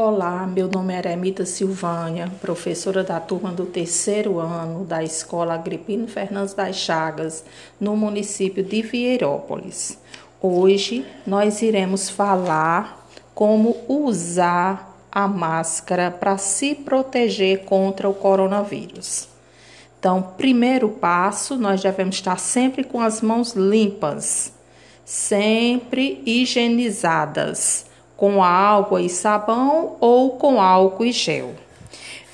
Olá, meu nome é Eremita Silvânia, professora da turma do terceiro ano da Escola Agripino Fernandes das Chagas, no município de Vieirópolis. Hoje nós iremos falar como usar a máscara para se proteger contra o coronavírus. Então, primeiro passo, nós devemos estar sempre com as mãos limpas, sempre higienizadas com água e sabão ou com álcool e gel.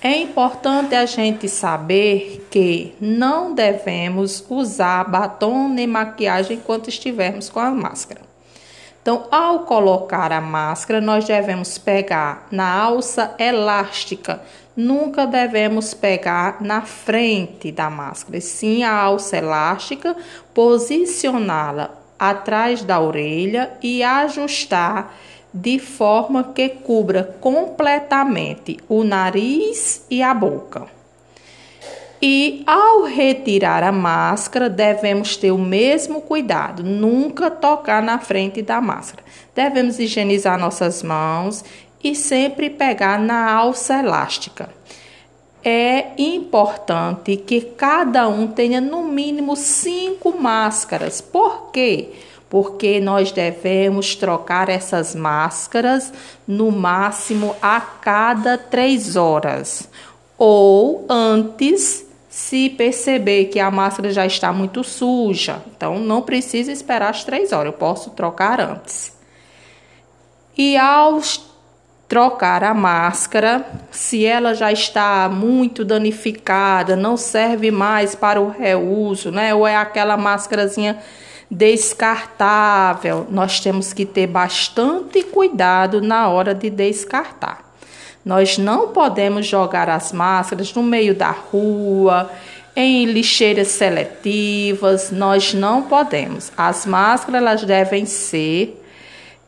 É importante a gente saber que não devemos usar batom nem maquiagem enquanto estivermos com a máscara. Então, ao colocar a máscara, nós devemos pegar na alça elástica. Nunca devemos pegar na frente da máscara, sim a alça elástica, posicioná-la atrás da orelha e ajustar de forma que cubra completamente o nariz e a boca. E ao retirar a máscara, devemos ter o mesmo cuidado, nunca tocar na frente da máscara. Devemos higienizar nossas mãos e sempre pegar na alça elástica. É importante que cada um tenha no mínimo cinco máscaras. Por quê? Porque porque nós devemos trocar essas máscaras no máximo a cada três horas ou antes se perceber que a máscara já está muito suja. Então, não precisa esperar as três horas, eu posso trocar antes. E ao trocar a máscara, se ela já está muito danificada, não serve mais para o reuso, né? Ou é aquela máscarazinha descartável, nós temos que ter bastante cuidado na hora de descartar. Nós não podemos jogar as máscaras no meio da rua, em lixeiras seletivas, nós não podemos. As máscaras elas devem ser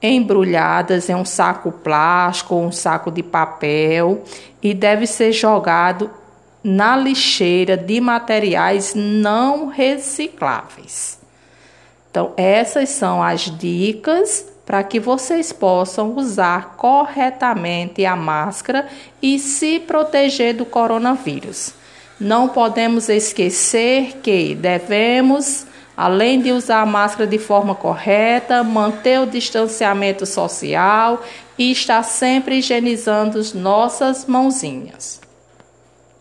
embrulhadas em um saco plástico ou um saco de papel e deve ser jogado na lixeira de materiais não recicláveis. Então, essas são as dicas para que vocês possam usar corretamente a máscara e se proteger do coronavírus. Não podemos esquecer que devemos, além de usar a máscara de forma correta, manter o distanciamento social e estar sempre higienizando as nossas mãozinhas.